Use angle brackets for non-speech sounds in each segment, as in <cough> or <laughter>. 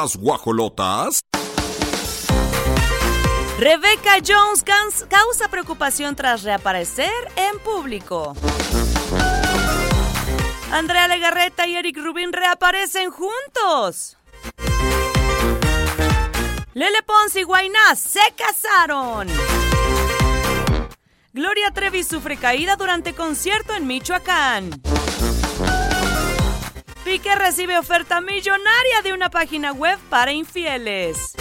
Las guajolotas. Rebecca Jones causa preocupación tras reaparecer en público. Andrea Legarreta y Eric Rubin reaparecen juntos. Lele Pons y Guainá se casaron. Gloria Trevi sufre caída durante concierto en Michoacán. Pique recibe oferta millonaria de una página web para infieles.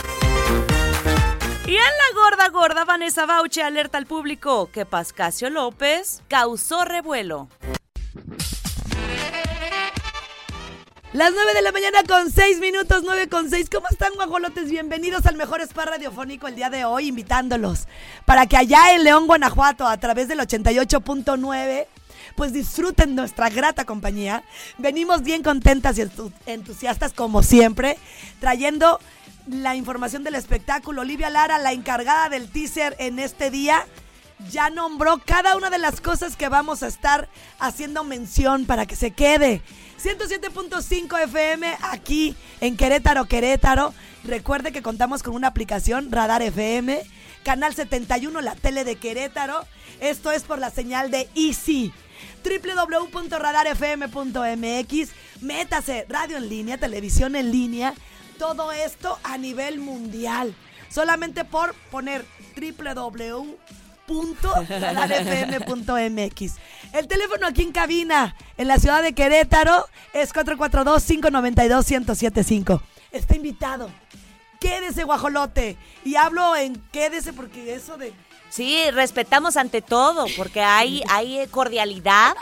Y en la gorda gorda, Vanessa Bauche alerta al público que Pascasio López causó revuelo. Las 9 de la mañana con 6 minutos, 9 con 6. ¿Cómo están, guajolotes? Bienvenidos al mejor spa radiofónico el día de hoy, invitándolos para que allá en León, Guanajuato, a través del 88.9 pues disfruten nuestra grata compañía. Venimos bien contentas y entusiastas como siempre, trayendo la información del espectáculo. Olivia Lara, la encargada del teaser en este día, ya nombró cada una de las cosas que vamos a estar haciendo mención para que se quede. 107.5 FM aquí en Querétaro, Querétaro. Recuerde que contamos con una aplicación Radar FM, Canal 71, la tele de Querétaro. Esto es por la señal de Easy www.radarfm.mx. Métase, radio en línea, televisión en línea todo esto a nivel mundial. Solamente por poner www.radafm.mx. El teléfono aquí en cabina, en la ciudad de Querétaro, es 442-592-1075. Está invitado. Quédese, guajolote. Y hablo en quédese porque eso de Sí, respetamos ante todo, porque hay, <laughs> hay cordialidad.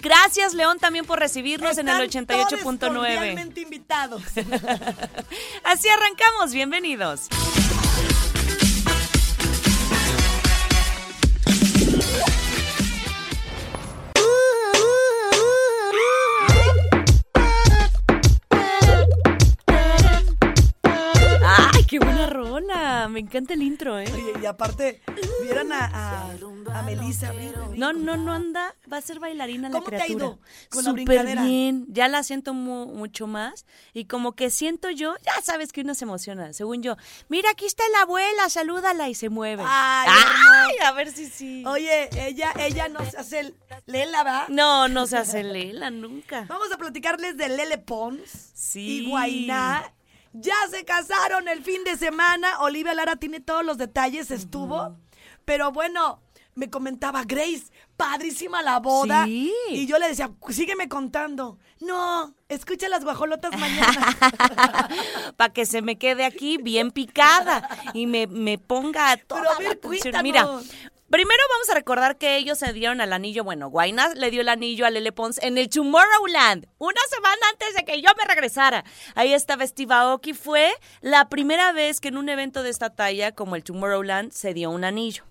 Gracias, León, también por recibirnos en el 88.9. invitados. <laughs> Así arrancamos, bienvenidos. Me encanta el intro, ¿eh? Oye, y aparte, vieron a, a, Melissa No, no, no anda, va a ser bailarina la criatura. ¿Cómo te ha ido con Súper bien, ya la siento mucho más y como que siento yo, ya sabes que uno se emociona, según yo. Mira, aquí está la abuela, salúdala y se mueve. Ay, Ay a ver si sí. Oye, ella, ella no se hace Lela, ¿va? No, no se hace Lela nunca. Vamos a platicarles de Lele Pons sí. y Guainá ya se casaron el fin de semana. Olivia Lara tiene todos los detalles, estuvo. Pero bueno, me comentaba Grace, padrísima la boda. Y yo le decía, sígueme contando. No, escucha las guajolotas mañana. <laughs> Para que se me quede aquí bien picada y me, me ponga a toda Pero a Mira, Primero vamos a recordar que ellos se dieron al anillo, bueno, Guayna le dio el anillo a Lele Pons en el Tomorrowland, una semana antes de que yo me regresara. Ahí estaba Steve Aoki, fue la primera vez que en un evento de esta talla como el Tomorrowland se dio un anillo.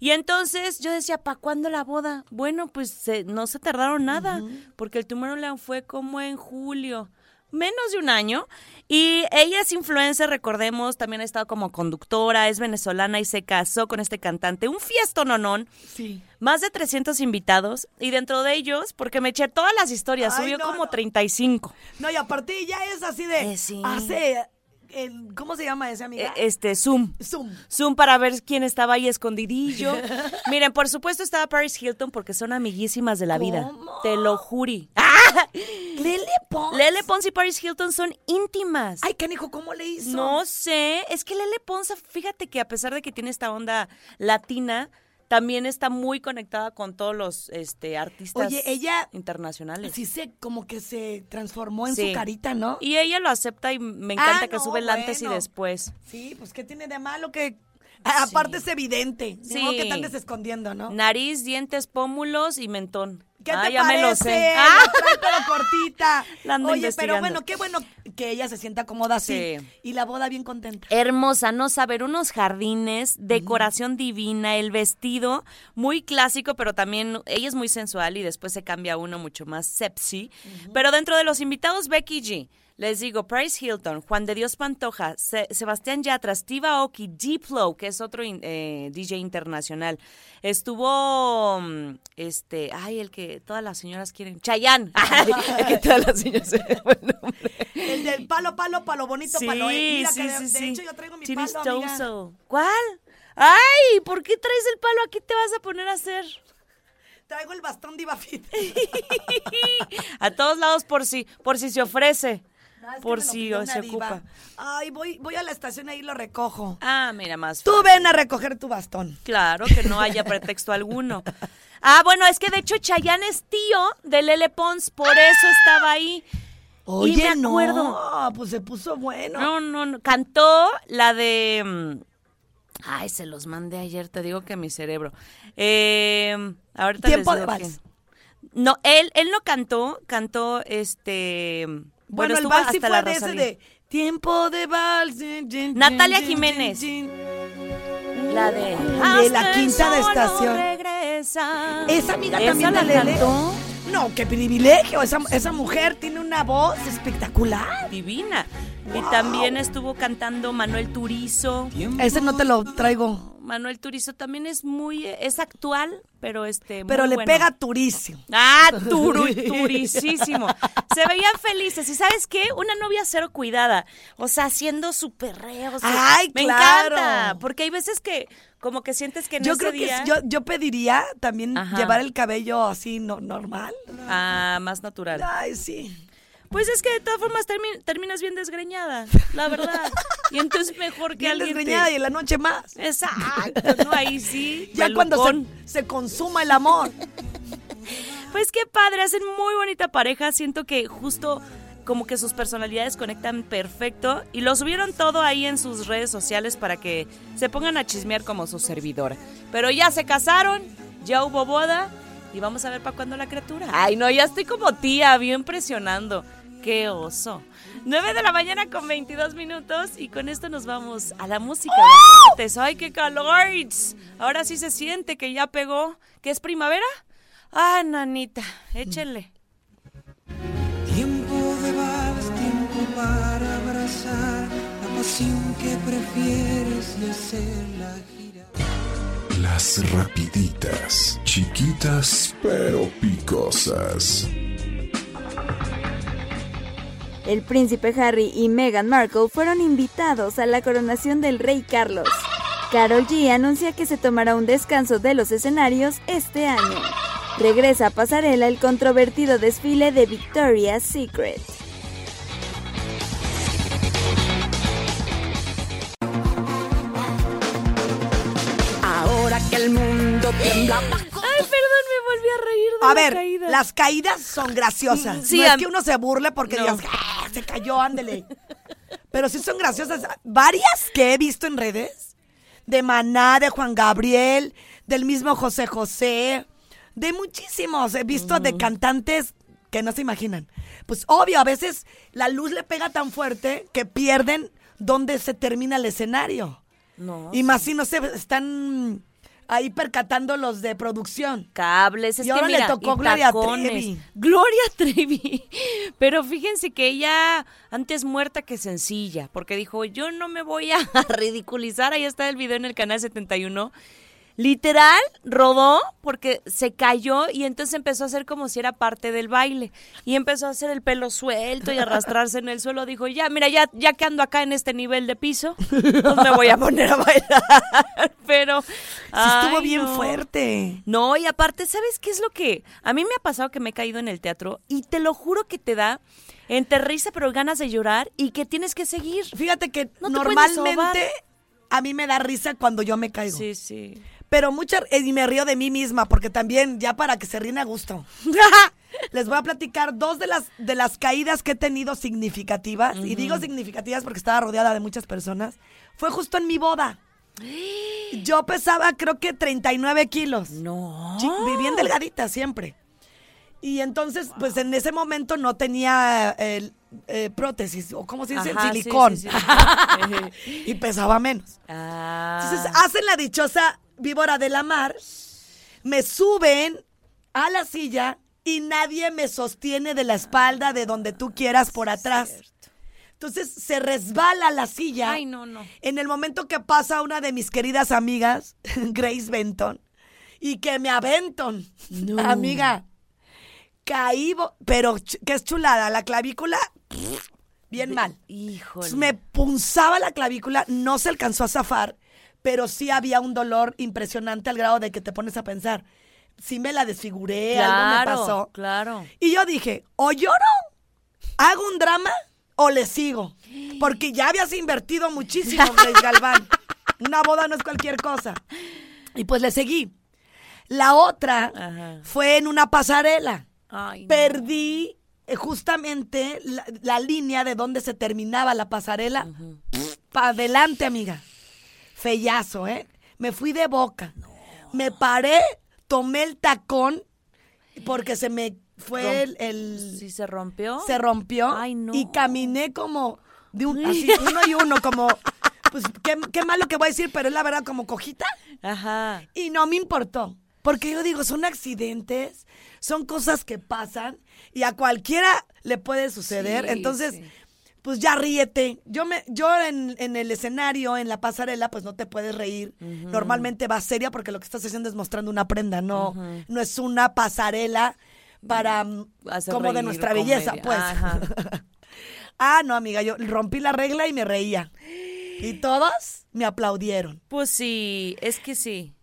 Y entonces yo decía, ¿para cuándo la boda? Bueno, pues no se tardaron nada, porque el Tomorrowland fue como en julio menos de un año. Y ella es influencer, recordemos, también ha estado como conductora, es venezolana y se casó con este cantante. Un fiesto nonón. Sí. Más de 300 invitados y dentro de ellos, porque me eché todas las historias, subió como 35. No, y aparte ya es así de... Eh, sí. Hace ¿cómo se llama ese amiga? E, este, Zoom. Zoom. Zoom para ver quién estaba ahí escondidillo. <laughs> Miren, por supuesto estaba Paris Hilton porque son amiguísimas de la vida. Te lo juri. ¡Ah! <laughs> Lele Pons. Lele Pons y Paris Hilton son íntimas. Ay, canijo, ¿cómo le hizo? No sé. Es que Lele Pons, fíjate que a pesar de que tiene esta onda latina, también está muy conectada con todos los este, artistas Oye, ella, internacionales. Sí, se, como que se transformó en su carita, ¿no? Y ella lo acepta y me encanta ah, que sube el antes y después. Sí, pues ¿qué tiene de malo que <laughs> Aparte es evidente. Sí. que te andes escondiendo, ¿no? Nariz, dientes, pómulos y mentón. ¿Qué ah, te ya parece? me lo sé. Ah. cortita. <laughs> Oye, pero bueno, qué bueno que ella se sienta cómoda así. Y la boda bien contenta. Hermosa, no saber, unos jardines, decoración divina, el vestido muy clásico, pero también ella es muy sensual y después se cambia uno mucho más sexy. Pero dentro de los invitados, Becky G Les digo, Price Hilton, Juan de Dios Pantoja, Sebastián Yatra, Steve Aoki, Diplo, que es otro eh, DJ internacional. Estuvo, mm, este, ay, el que todas las señoras quieren, Chayanne. <laughs> el que todas las señoras El del palo, palo, palo bonito, palo. Eh. Mira que de, hecho yo traigo mi palo, ¿Cuál? Ay, ¿por qué traes el palo? Aquí te vas a poner a hacer. Traigo el bastón de Fit. <laughs> a todos lados por si, por si se ofrece por si se ocupa. Ay, voy, voy a la estación ahí lo recojo. Ah, mira, más. Tú ven a recoger tu bastón. Claro, que no haya pretexto alguno. <laughs> Ah, bueno, es que de hecho Chayanne es tío de Lele Pons, por eso estaba ahí. Oye, y me acuerdo. no, pues se puso bueno. No, no, no. Cantó la de. Mm, ay, se los mandé ayer, te digo que mi cerebro. Eh, ahorita Tiempo de vals. No, él, él no cantó, cantó este. Bueno, el vals sí fue de ese de Tiempo de vals. Natalia Jiménez. La de de la quinta de estación. Esa amiga también la Cantó? No, qué privilegio. Esa, esa mujer tiene una voz espectacular. Divina. Y también estuvo cantando Manuel Turizo. Ese no te lo traigo. Manuel Turizo también es muy, es actual, pero este. Pero le pega turísimo. Ah, <laughs> turu, turisísimo. Se veían felices. ¿Y sabes qué? Una novia cero cuidada. O sea, haciendo su perreo. Ay, me claro. encanta. Porque hay veces que como que sientes que en yo creo que yo, yo pediría también llevar el cabello así no, normal. Ah, más natural. Ay, sí. Pues es que de todas formas terminas bien desgreñada, la verdad. Y entonces mejor que bien alguien desgreñada y en la noche más. Exacto, no ahí sí. <laughs> ya cuando se, consuma el amor. Pues qué padre, hacen muy bonita pareja. Siento que justo como que sus personalidades conectan perfecto y lo subieron todo ahí en sus redes sociales para que se pongan a chismear como su servidora. Pero ya se casaron, ya hubo boda y vamos a ver para cuándo la criatura. Ay, no, ya estoy como tía, bien presionando. ¡Qué oso! 9 de la mañana con 22 minutos y con esto nos vamos a la música. ¡Ay, qué calor! Ahora sí se siente que ya pegó. ¿Que es primavera? Ah, nanita, échenle. Tiempo de vals, tiempo para abrazar la pasión que prefieres y hacer la gira. Las rapiditas, chiquitas pero picosas. El príncipe Harry y Meghan Markle fueron invitados a la coronación del rey Carlos. Carol G anuncia que se tomará un descanso de los escenarios este año. Regresa a pasarela el controvertido desfile de Victoria's Secret. Ahora que el mundo tiembla a ver, las caídas son graciosas. no es que uno se burle porque digas, ah, se cayó, ándele. Pero sí son graciosas. Varias que he visto en redes. De Maná, de Juan Gabriel, del mismo José José. De muchísimos. He visto de cantantes que no se imaginan. Pues obvio, a veces la luz le pega tan fuerte que pierden dónde se termina el escenario. No. Y más si no se están ahí percatando los de producción. Cables, es y ahora que le tocó Gloria Trevi. Gloria Trevi. <laughs> Pero fíjense que ella antes muerta que sencilla, porque dijo, yo no me voy a <laughs> ridiculizar. Ahí está el video en el canal 71 Literal, rodó porque se cayó y entonces empezó a hacer como si era parte del baile. Y empezó a hacer el pelo suelto y arrastrarse en el suelo. Dijo, ya, mira, ya, ya que ando acá en este nivel de piso, pues me voy a poner a bailar. <laughs> Pero... estuvo bien fuerte. No, y aparte, ¿sabes qué es lo que... A mí me ha pasado que me he caído en el teatro y te lo juro que te da entre risa pero ganas de llorar y que tienes que seguir. Fíjate que normalmente a mí me da risa cuando yo me caigo. Sí, sí. Pero mucha, y me río de mí misma, porque también, ya para que se ríen a gusto. <laughs> Les voy a platicar dos de las, de las caídas que he tenido significativas. Y digo significativas porque estaba rodeada de muchas personas. Fue justo en mi boda. <gasps> Yo pesaba creo que 39 kilos. No. bien delgadita siempre. Y entonces, pues en ese momento no tenía eh, prótesis, o como se dice, silicón. <laughs> y pesaba menos. Ah. Entonces hacen la dichosa víbora de la mar, me suben a la silla y nadie me sostiene de la espalda de donde tú quieras por atrás. Entonces se resbala la silla. Ay, no, no. En el momento que pasa una de mis queridas amigas, <laughs> Grace Benton, y que me aventon. Amiga, caí, pero que es chulada, la clavícula, bien mal. Híjole. Me punzaba la clavícula, no se alcanzó a zafar, pero sí había un dolor impresionante al grado de que te pones a pensar, sí me la desfiguré, algo me pasó. claro. Y yo dije, o lloro, hago un drama o le sigo. Porque ya habías invertido muchísimo, <laughs> Grace Galván. Una boda no es cualquier cosa. Y pues le seguí. La otra Ajá. fue en una pasarela. Ay. Perdí eh, justamente la, la línea de donde se terminaba la pasarela. Para adelante, amiga. Fellazo, ¿eh? Me fui de boca. Me paré, tomé el tacón porque se me fue el, el- ¿Sí se rompió? se rompió Ay, no. y caminé como de un así, <laughs> uno y uno como pues qué, qué malo que voy a decir, pero es la verdad como cojita Ajá. y no me importó. Porque yo digo, son accidentes, son cosas que pasan y a cualquiera le puede suceder. Sí, Entonces, sí. Pues ya ríete. Yo me, yo en, en el escenario, en la pasarela, pues no te puedes reír. Normalmente vas seria porque lo que estás haciendo es mostrando una prenda, no, no es una pasarela para mm, Hacer como de nuestra belleza, pues. Ajá. <laughs> ah, no, amiga, yo rompí la regla y me reía. Y todos me aplaudieron. Pues sí, es que sí.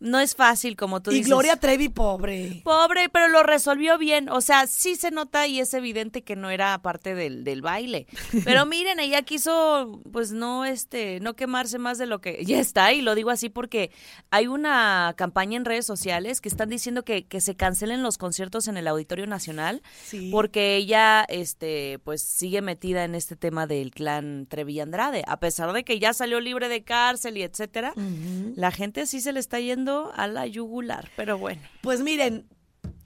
No es fácil, como tú y dices. Gloria Trevi, pobre. Pobre, pero lo resolvió bien. O sea, sí se nota y es evidente que no era parte del, del baile. <laughs> Pero miren, ella quiso, pues no, este, no quemarse más de lo que ya está. Y lo digo así porque hay una campaña en redes sociales que están diciendo que, que se cancelen los conciertos en el Auditorio Nacional. Sí. Porque ella, este, pues sigue metida en este tema del clan Trevi Andrade. A pesar de que ya salió libre de cárcel y etcétera, la gente sí se le está yendo a la yugular. Pero bueno. Pues miren,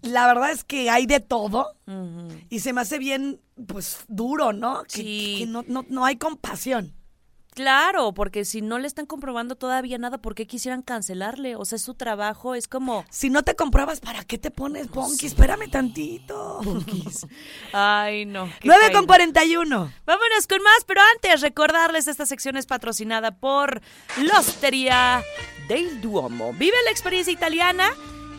la verdad es que hay de todo y se me hace bien, pues, duro, ¿no? Que, Sí. que no, no, no hay compasión. Claro, porque si no le están comprobando todavía nada, ¿por qué quisieran cancelarle? O sea, es su trabajo, es como... Si no te compruebas, ¿para qué te pones, Bonky? Espérame tantito. <laughs> Ay, no. qué 9 con caída. 41. Vámonos con más, pero antes recordarles, esta sección es patrocinada por L'Osteria del Duomo. Vive la experiencia italiana.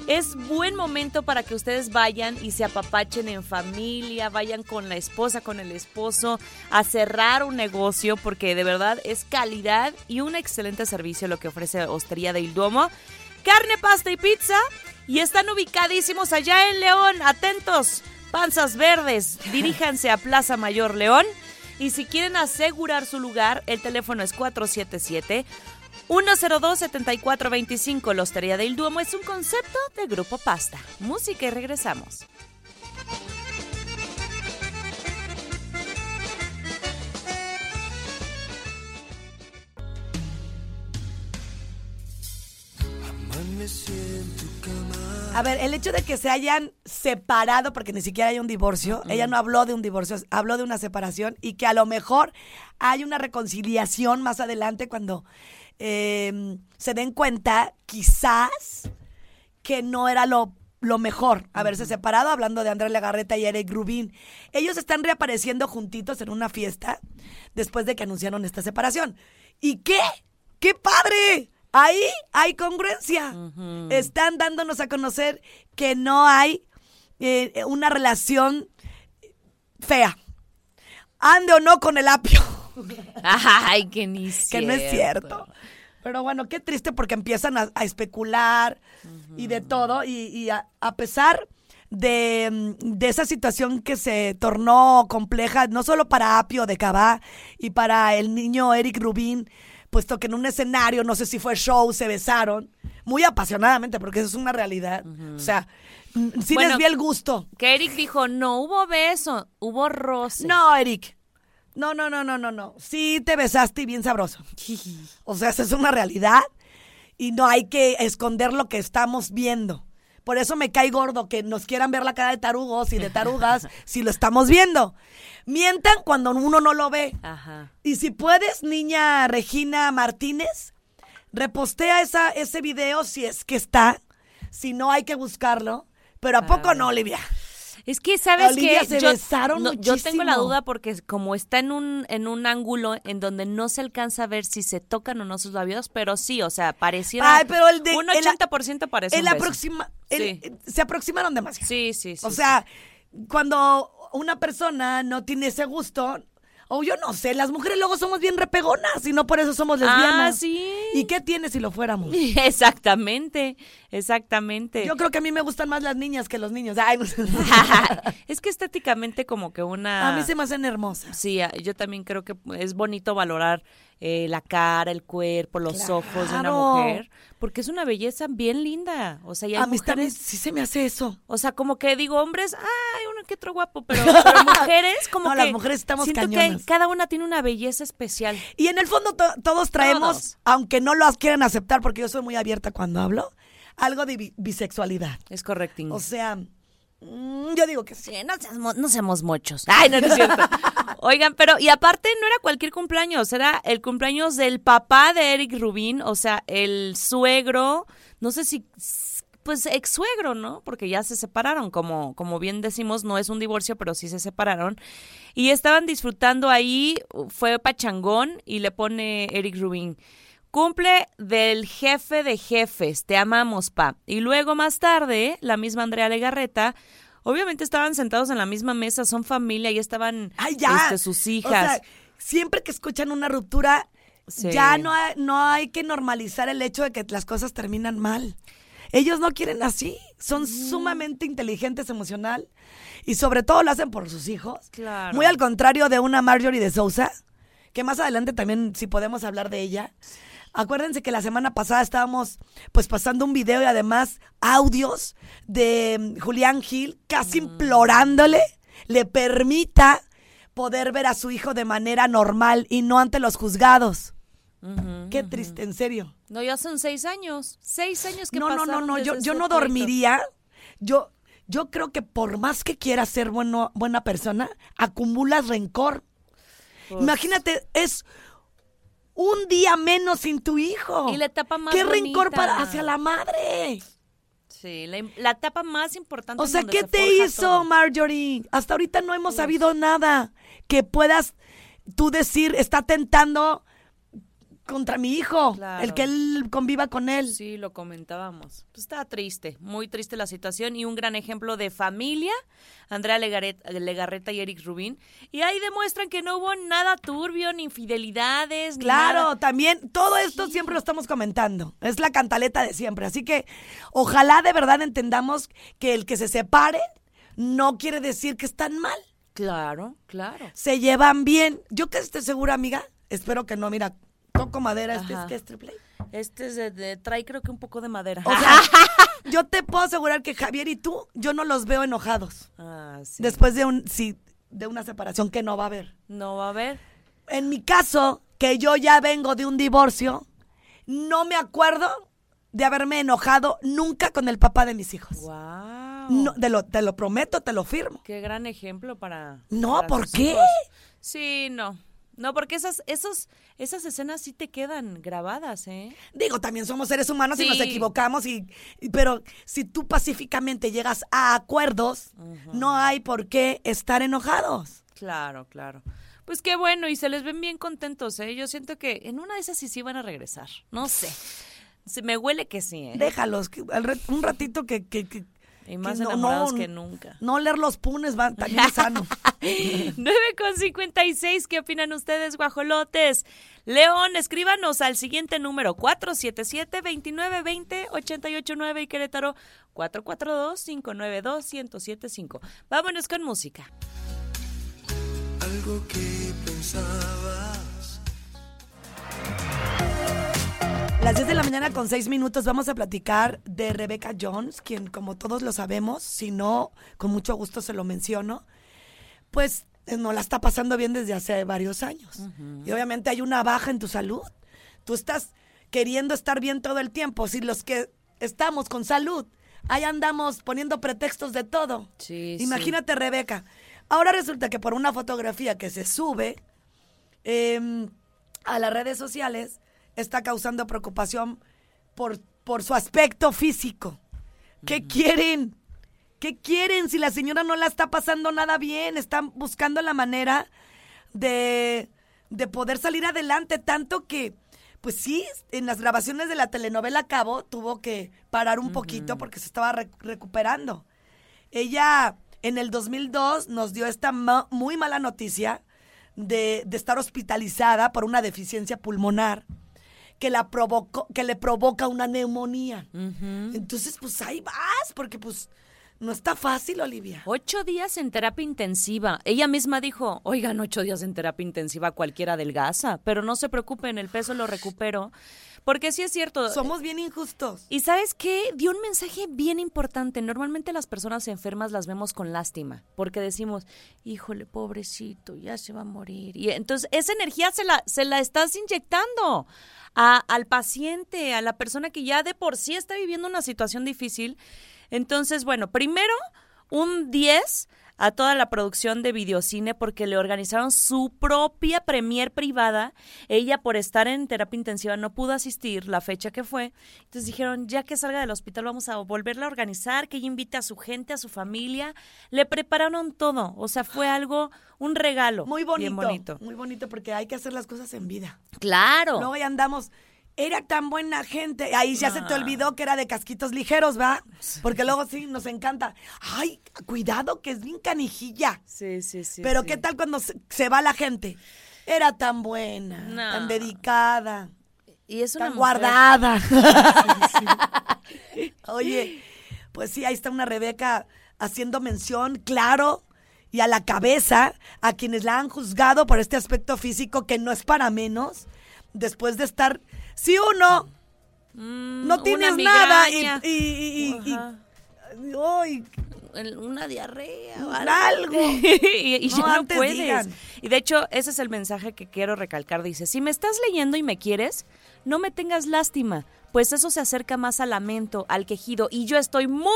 Es buen momento para que ustedes vayan y se apapachen en familia, vayan con la esposa, con el esposo, a cerrar un negocio, porque de verdad es calidad y un excelente servicio lo que ofrece Hostería del Duomo. Carne, pasta y pizza. Y están ubicadísimos allá en León. Atentos, panzas verdes. <laughs> Diríjanse a Plaza Mayor León. Y si quieren asegurar su lugar, el teléfono es 477 102-7425. La Hostería del Duomo es un concepto de Grupo Pasta. Música y regresamos. A ver, el hecho de que se hayan separado, porque ni siquiera hay un divorcio, ella no habló de un divorcio, habló de una separación y que a lo mejor hay una reconciliación más adelante cuando eh, se den cuenta, quizás, que no era lo, lo mejor haberse separado, hablando de Andrea Legarreta y Eric Rubin. Ellos están reapareciendo juntitos en una fiesta después de que anunciaron esta separación. ¿Y qué? ¡Qué padre! Ahí hay congruencia. Están dándonos a conocer que no hay eh, una relación fea. Ande o no con el apio. Ay, que ni <laughs> que no es cierto. Pero bueno, qué triste porque empiezan a, a especular y de todo. Y, y a, a pesar de, mm, de esa situación que se tornó compleja, no solo para Apio de Cabá y para el niño Eric Rubin, puesto que en un escenario, no sé si fue show, se besaron muy apasionadamente, porque eso es una realidad. O sea, mm, sí Bueno, les vi el gusto. Que Eric dijo, no hubo beso, hubo roce. No, Eric. No, no, no, no, no, no. Sí te besaste y bien sabroso. O sea, esa es una realidad y no hay que esconder lo que estamos viendo. Por eso me cae gordo que nos quieran ver la cara de tarugos y de tarugas <laughs> si lo estamos viendo. Mientan cuando uno no lo ve. Ajá. Y si puedes, niña Regina Martínez, repostea esa, ese video si es que está. Si no, hay que buscarlo. Pero ¿a poco no, Olivia? Es que, ¿sabes qué? se yo, besaron no, yo tengo la duda porque como está en un, en un ángulo en donde no se alcanza a ver si se tocan o no sus labios, pero sí, o sea, pareciera Ay, pero el de- un el- 80% parece El un beso. aproxima, el- Sí. se aproximaron demasiado. Sí, sí, sí. o sea, cuando una persona no tiene ese gusto, o yo no sé, las mujeres luego somos bien repegonas y no por eso somos lesbianas. Ah, sí. ¿Y qué tiene si lo fuéramos? <laughs> Exactamente, exactamente. Yo creo que a mí me gustan más las niñas que los niños. Ay, no sé. <laughs> <laughs> es que estéticamente como que una... A mí se me hacen hermosas. Sí, yo también creo que es bonito valorar eh, la cara, el cuerpo, los ojos de una mujer, porque es una belleza bien linda. O sea, y hay A mí también mujeres, sí se me hace eso. o sea, como que digo hombres, ay, uno que otro guapo, pero, <laughs> pero mujeres como No, que las mujeres estamos siento cañonas. que cada una tiene una belleza especial. Y en el fondo to- todos traemos, Todos. aunque no lo quieran aceptar, porque yo soy muy abierta cuando hablo, algo de bi- bisexualidad. Es correcto. O sea, yo digo que sí. Sí, no, seamos, no seamos muchos. Ay, no, no es cierto. <laughs> Oigan, pero, y aparte no era cualquier cumpleaños, era el cumpleaños del papá de Eric Rubin, o sea, el suegro, no sé si, pues ex suegro, ¿no? Porque ya se separaron, como, como bien decimos, no es un divorcio, pero sí se separaron. Y estaban disfrutando ahí, fue pachangón, y le pone Eric Rubin. Cumple del jefe de jefes, te amamos, pa. Y luego más tarde, la misma Andrea Legarreta, obviamente estaban sentados en la misma mesa, son familia y estaban Ay, ya. este, sus hijas. O sea, siempre que escuchan una ruptura, Sí. ya no hay, no hay que normalizar el hecho de que las cosas terminan mal. Ellos no quieren así. Son sumamente inteligentes emocional y sobre todo lo hacen por sus hijos. Claro. Muy al contrario de una Marjorie de Sousa, que más adelante también, si podemos hablar de ella. Acuérdense que la semana pasada estábamos pues pasando un video y además audios de mm, Julián Gil casi implorándole le permita poder ver a su hijo de manera normal y no ante los juzgados. Qué triste, en serio. No, ya son seis años. Seis años que No, no, no, no, yo, yo no dormiría. Yo, yo creo que por más que quieras ser bueno, buena persona, acumulas rencor. Pues, Imagínate, es un día menos sin tu hijo. Y la etapa más ¿Qué rencor para hacia la madre? Sí, la, la etapa más importante. O sea, ¿qué se te hizo, todo. Marjorie? Hasta ahorita no hemos sabido nada que puedas tú decir, está tentando contra mi hijo, Claro. el que él conviva con él. Sí, lo comentábamos. Pues estaba triste, muy triste la situación y un gran ejemplo de familia, Andrea Legarreta y Eric Rubín. Y ahí demuestran que no hubo nada turbio, ni infidelidades, ni Claro, nada. también todo esto siempre lo estamos comentando. Es la cantaleta de siempre. Así que ojalá de verdad entendamos que el que se separen no quiere decir que están mal. Claro, claro. Se llevan bien. Yo que esté segura, amiga. Espero que no. Mira, toco madera. Este es que es triple. Este es de, de- trae creo que un poco de madera. O sea, <laughs> yo te puedo asegurar que Javier y tú, yo no los veo enojados. Ah, sí. Después de un, sí, de una separación que no va a haber. No va a haber. En mi caso, que yo ya vengo de un divorcio, no me acuerdo de haberme enojado nunca con el papá de mis hijos. Wow. No, te, lo, te lo prometo, te lo firmo. Qué gran ejemplo para. No, para ¿por qué? hijos. Sí, no. No, porque esas, esos, esas escenas sí te quedan grabadas, ¿eh? Digo, también somos seres humanos y nos equivocamos, y, y- pero si tú pacíficamente llegas a acuerdos, no hay por qué estar enojados. Claro, claro. Pues qué bueno, y se les ven bien contentos, ¿eh? Yo siento que en una de esas sí sí van a regresar. No sé. Se me huele que sí, ¿eh? Déjalos, que un ratito que... que- que- Y más que no- enamorados no- que nunca. No leer los punes va también es sano. <laughs> 9 con 56, ¿qué opinan ustedes, guajolotes? León, escríbanos al siguiente número 477-2920-889 y Querétaro 442-592-1075. Vámonos con música. Algo que pensabas. Las 10 de la mañana con 6 minutos vamos a platicar de Rebecca Jones, quien como todos lo sabemos, si no, con mucho gusto se lo menciono, pues eh, no la está pasando bien desde hace varios años. Y obviamente hay una baja en tu salud. Tú estás queriendo estar bien todo el tiempo. Si los que estamos con salud, ahí andamos poniendo pretextos de todo. Sí, sí. Imagínate, Rebeca. Ahora resulta que por una fotografía que se sube em, a las redes sociales está causando preocupación por, por su aspecto físico. ¿Qué quieren? ¿Qué quieren si la señora no la está pasando nada bien? Están buscando la manera de, de poder salir adelante, tanto que, pues sí, en las grabaciones de la telenovela Cabo tuvo que parar un poquito porque se estaba re- recuperando. Ella en el 2002 nos dio esta ma- muy mala noticia de, de estar hospitalizada por una deficiencia pulmonar que, la provocó, que le provoca una neumonía. Entonces, pues ahí vas, porque pues no está fácil, Olivia. Ocho días en terapia intensiva. Ella misma dijo, oigan, ocho días en terapia intensiva cualquiera adelgaza, pero no se preocupen, el peso lo recupero. Porque sí es cierto. Somos bien injustos. Y sabes qué? Dio un mensaje bien importante. Normalmente las personas enfermas las vemos con lástima, porque decimos, híjole, pobrecito, ya se va a morir. Y entonces esa energía se la, se la estás inyectando a- al paciente, a la persona que ya de por sí está viviendo una situación difícil. Entonces, bueno, primero un 10 a toda la producción de videocine porque le organizaron su propia premier privada. Ella por estar en terapia intensiva no pudo asistir la fecha que fue. Entonces dijeron, ya que salga del hospital vamos a volverla a organizar, que ella invite a su gente, a su familia. Le prepararon todo, o sea, fue <gasps> algo, un regalo. Muy bonito. Bien bonito. Muy bonito porque hay que hacer las cosas en vida. Claro. Luego ya andamos. Era tan buena gente. Ahí ya se te Ah. olvidó que era de casquitos ligeros, ¿va? Porque luego sí, nos encanta. Ay, cuidado que es bien canijilla. Sí, sí, sí. Pero sí. ¿qué tal cuando se, se va la gente? Era tan buena, No. tan dedicada, Y es una tan mujer- guardada. <laughs> Oye, pues sí, ahí está una Rebeca haciendo mención, claro, y a la cabeza a quienes la han juzgado por este aspecto físico que no es para menos, después de estar, si uno Mm, no tienes nada y, una diarrea o Algo. <laughs> y, y No, ya no puedes. digan. Y de hecho, ese es el mensaje que quiero recalcar. Dice, si me estás leyendo y me quieres, no me tengas lástima, pues eso se acerca más al lamento, al quejido, y yo estoy muy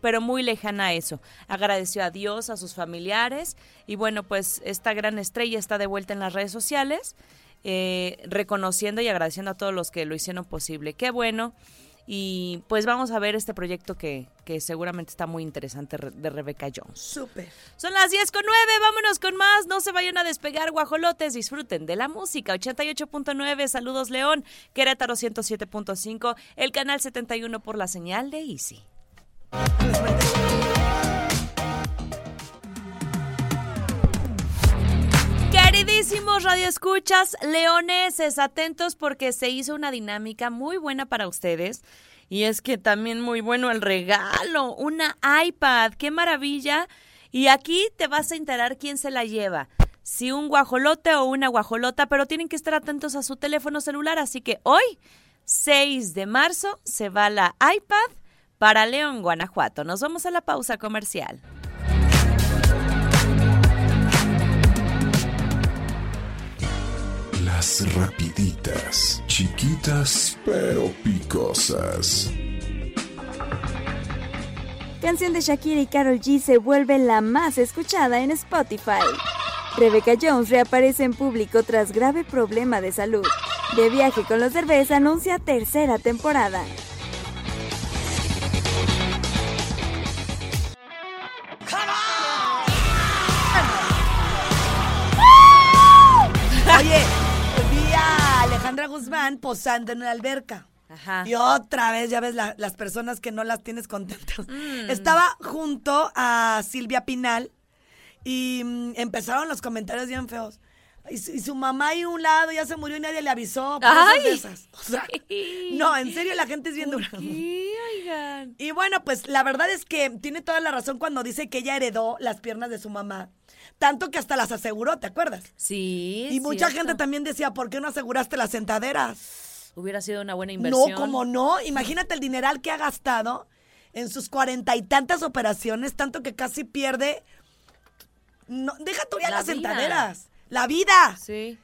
pero muy lejana a eso. Agradeció a Dios, a sus familiares, y bueno, pues esta gran estrella está de vuelta en las redes sociales, eh, reconociendo y agradeciendo a todos los que lo hicieron posible. Qué bueno. Y pues vamos a ver este proyecto que, que seguramente está muy interesante re- de Rebecca Jones. súper. Son las 10 con 9, vámonos con más. No se vayan a despegar, guajolotes. Disfruten de la música. 88.9, saludos León. Querétaro 107.5, el canal 71 por la señal de Easy. Queridísimos radioescuchas, leoneses, atentos porque se hizo una dinámica muy buena para ustedes. Y es que también muy bueno el regalo, una iPad, qué maravilla. Y aquí te vas a enterar quién se la lleva. Si un guajolote o una guajolota, pero tienen que estar atentos a su teléfono celular. Así que hoy, 6 de marzo, se va la iPad para León, Guanajuato. Nos vamos a la pausa comercial. Rapiditas, chiquitas pero picosas. Canción de Shakira y Karol G se vuelve la más escuchada en Spotify. Rebecca Jones reaparece en público tras grave problema de salud. De viaje con los Derbez anuncia tercera temporada. Posando en una alberca. Ajá. Y otra vez, ya ves, la- las personas que no las tienes contentas. Estaba junto a Silvia Pinal y mm, empezaron los comentarios bien feos. Y su, y su mamá ahí a un lado ya se murió y nadie le avisó. ¡Ay! de esas. O sea, <laughs> no, en serio, la gente es bien dura. Oigan. Y bueno, pues la verdad es que tiene toda la razón cuando dice que ella heredó las piernas de su mamá. Tanto que hasta las aseguró, ¿te acuerdas? Sí. Y mucha cierto. gente también decía, ¿por qué no aseguraste las sentaderas? Hubiera sido una buena inversión. No, como no. Imagínate el dineral que ha gastado en sus cuarenta y tantas operaciones, tanto que casi pierde. No, deja tú ya La las vida. sentaderas. La vida. Sí.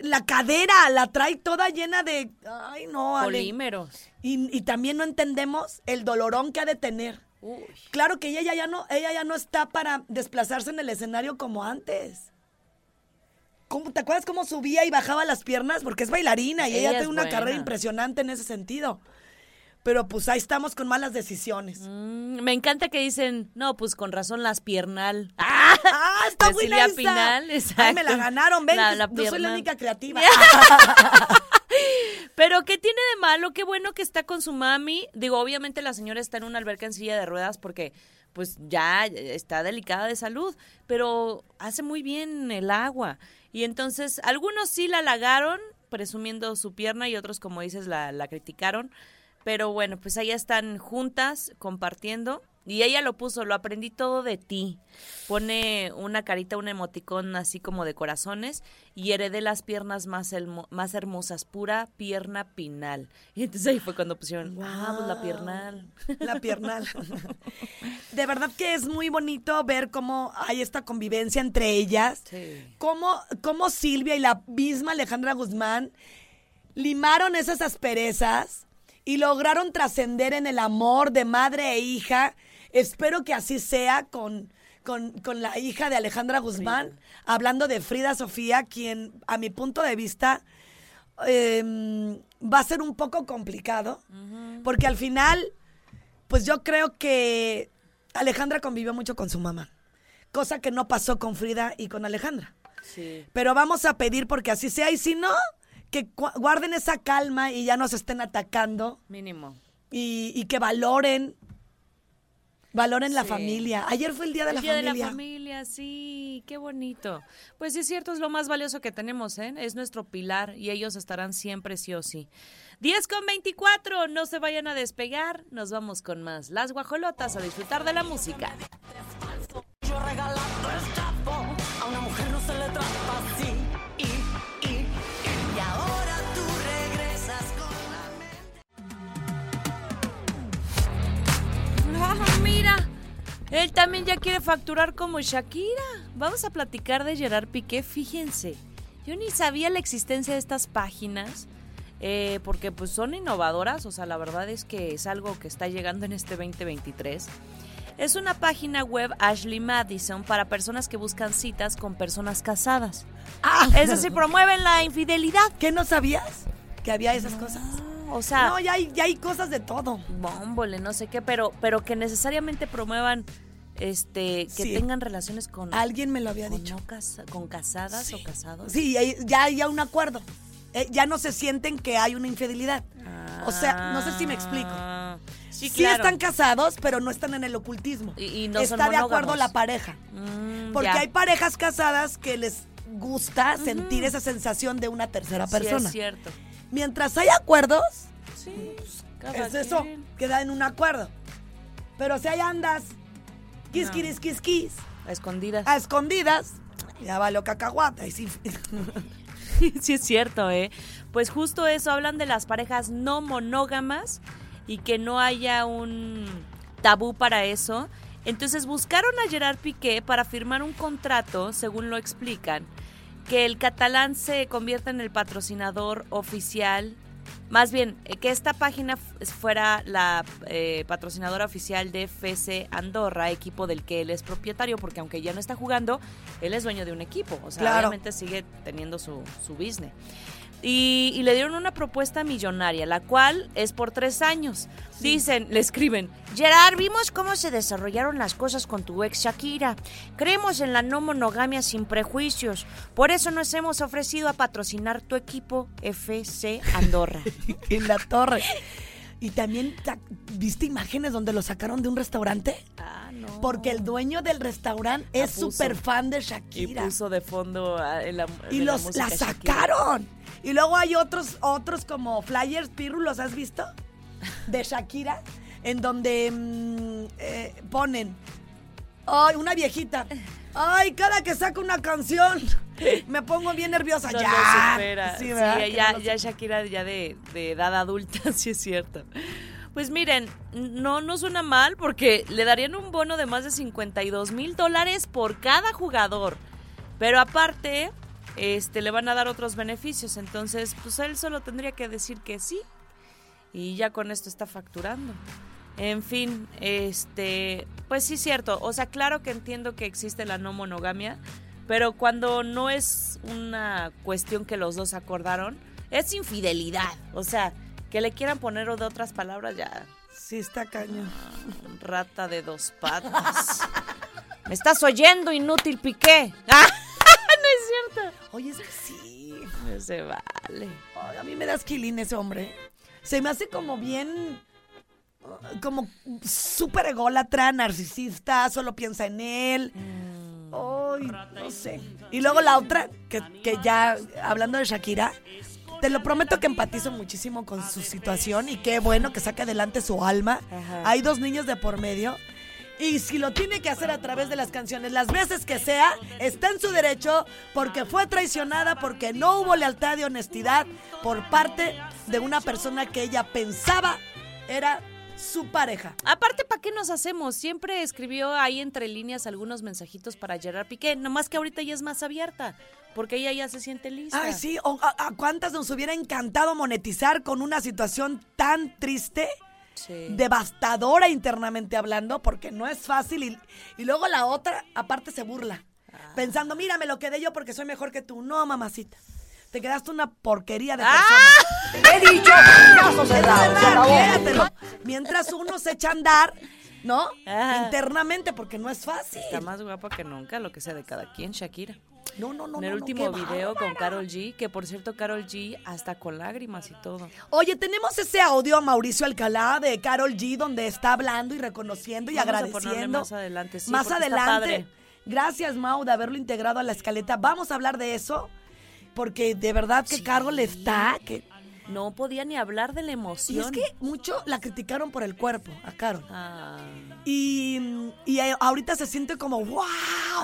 La cadera. La trae toda llena de. Ay, no, Ale. Polímeros. Y, y también no entendemos el dolorón que ha de tener. Uy. Claro que ella ya no, ella ya no está para desplazarse en el escenario como antes. ¿Cómo, ¿Te acuerdas cómo subía y bajaba las piernas? Porque es bailarina y Ella tiene una buena. carrera impresionante en ese sentido. Pero pues ahí estamos con malas decisiones. Mm, me encanta que dicen, no, pues con razón las piernal. <laughs> ¡Ah! está De buena esa! Pinal, Ay, exacto. me la ganaron, ven, La- la no soy la piernal. única creativa. <laughs> <laughs> Pero ¿qué tiene de malo? Qué bueno que está con su mami. Digo, obviamente la señora está en una alberca en silla de ruedas porque pues ya está delicada de salud, pero hace muy bien el agua. Y entonces algunos sí la halagaron presumiendo su pierna y otros, como dices, la, la criticaron. Pero bueno, pues ahí están juntas compartiendo. Y ella lo puso, lo aprendí todo de ti. Pone una carita, un emoticón así como de corazones y heredé las piernas más, elmo- más hermosas, pura pierna pinal. Y <laughs> entonces ahí fue cuando pusieron, ah, pues la piernal. <laughs> La piernal. <laughs> De verdad que es muy bonito ver cómo hay esta convivencia entre ellas. Sí. Cómo, cómo Silvia y la misma Alejandra Guzmán limaron esas asperezas y lograron trascender en el amor de madre e hija. Espero que así sea con, con, con la hija de Alejandra Guzmán, hablando de Frida Sofía, quien a mi punto de vista em, va a ser un poco complicado, porque al final, pues yo creo que Alejandra convivió mucho con su mamá, cosa que no pasó con Frida y con Alejandra. Sí. Pero vamos a pedir porque así sea, y si no, que gu- guarden esa calma y ya nos estén atacando Mínimo. y, y que valoren, valoren la Sí. familia. Ayer fue el día de El la día familia. de la familia, sí, qué bonito. Pues sí es cierto, es lo más valioso que tenemos, ¿eh? Es nuestro pilar y ellos estarán siempre sí o sí. 10 con 24, no se vayan a despegar, nos vamos con más. Las guajolotas a disfrutar de la música. Yo él también ya quiere facturar como Shakira. Vamos a platicar de Gerard Piqué, fíjense. Yo ni sabía la existencia de estas páginas. eh, porque pues son innovadoras, o sea, la verdad es que es algo que está llegando en este 2023. Es una página web Ashley Madison para personas que buscan citas con personas casadas. Ah, Es decir, promueven la infidelidad. ¿Qué no sabías? Que había esas cosas. O sea, No, ya hay, ya hay cosas de todo. bómbole, no sé qué, pero, pero que necesariamente promuevan este que Sí. tengan relaciones con, Alguien me lo había con, dicho. no casa- con casadas o casados. Sí, ya- ya hay un acuerdo. Eh, ya no se sienten que hay una infidelidad. O sea, no sé si me explico. Ah, Sí, Sí, claro. están casados, pero no están en el ocultismo. Y- y no son Está de acuerdo la pareja. Mm, Porque ya. hay parejas casadas que les gusta sentir esa sensación de una tercera Sí, persona. es cierto. Mientras hay acuerdos, Sí, cada es eso, quien. queda en un acuerdo. Pero si hay andas, quis, No. quis, quis, quis, A escondidas. a escondidas, ya va lo cacahuata. Y sí, <laughs> sí es cierto, ¿eh? Pues justo eso, hablan de las parejas no monógamas y que no haya un tabú para eso. Entonces buscaron a Gerard Piqué para firmar un contrato, según lo explican, que el catalán se convierta en el patrocinador oficial, más bien, eh, que esta página fuera la eh, patrocinadora oficial de FC Andorra, equipo del que él es propietario, porque aunque ya no está jugando, él es dueño de un equipo, o sea, Claro. obviamente sigue teniendo su, su business. Y, y le dieron una propuesta millonaria, la cual es por tres años. Dicen, le escriben, Gerard, vimos cómo se desarrollaron las cosas con tu ex Shakira. Creemos en la no monogamia sin prejuicios. Por eso nos hemos ofrecido a patrocinar tu equipo FC Andorra. <laughs> en la torre. Y también, ta- ¿viste imágenes donde lo sacaron de un restaurante? ah, no. Porque el dueño del restaurante es súper fan de Y Shakira. puso de fondo ah, Y de los música la Shakira. Y luego hay otros, otros como flyers, Pirru, ¿los has visto? De Shakira, en donde mm, eh, ponen, ay, una viejita, ay, cada que saca una canción, me pongo bien nerviosa. No ya. lo supera. Sí, Sí, ya, no lo ya Shakira ya de, de edad adulta, <laughs> sí es cierto. Pues miren, no, no suena mal porque le darían un bono de más de 52 mil dólares por cada jugador. Pero aparte, este, le van a dar otros beneficios. Entonces, pues él solo tendría que decir que sí. Y ya con esto está facturando. En fin, este, pues sí es cierto. O sea, claro que entiendo que existe la no monogamia, pero cuando no es una cuestión que los dos acordaron, es infidelidad. O sea, Que le quieran poner o de otras palabras ya. Sí, está cañón. Rata de dos patas. <laughs> ¿Me estás oyendo, inútil Piqué? ¡Ah! Oye, es que sí. No se vale. Ay, a mí me das quilín ese hombre. Se me hace como bien. Como súper ególatra, narcisista, solo piensa en él. Ay, no sé. Y luego la otra, que, que ya hablando de Shakira, te lo prometo que empatizo muchísimo con su situación y qué bueno que saque adelante su alma. Ajá. Hay dos niños de por medio. Y si lo tiene que hacer a través de las canciones, las veces que sea, está en su derecho porque fue traicionada, porque no hubo lealtad y honestidad por parte de una persona que ella pensaba era su pareja. Aparte, ¿para qué nos hacemos? Siempre escribió ahí entre líneas algunos mensajitos para Gerard Piqué, nomás que ahorita ya es más abierta, porque ella ya se siente lista. Ay, sí, o- a, a cuántas nos hubiera encantado monetizar con una situación tan triste, Sí. devastadora internamente hablando, porque no es fácil. Y, y luego la otra, aparte, se burla, Ah. pensando, mira, me lo quedé yo porque soy mejor que tú. No, mamacita. Te quedaste una porquería de ¡Ah! persona. <laughs> He dicho, se verdad, quédatelo. Mientras uno se echa a andar, ¿no? Ajá. Internamente, porque no es fácil. Está más guapa que nunca, lo que sea de cada quien, Shakira. No, no, no. en el no, último video con. Carol G, que por cierto, Carol G hasta con lágrimas y todo. Oye, tenemos ese audio a Mauricio Alcalá de Carol G donde está hablando y reconociendo y Vamos agradeciendo. más adelante, sí, Más adelante. Gracias, Mau, de haberlo integrado a la escaleta. Vamos a hablar de eso. Porque de verdad que Carol está. Que... No podía ni hablar de la Y emoción. es que mucho la criticaron por el cuerpo, a Carol. Ah, Y, y ahorita se siente como, wow,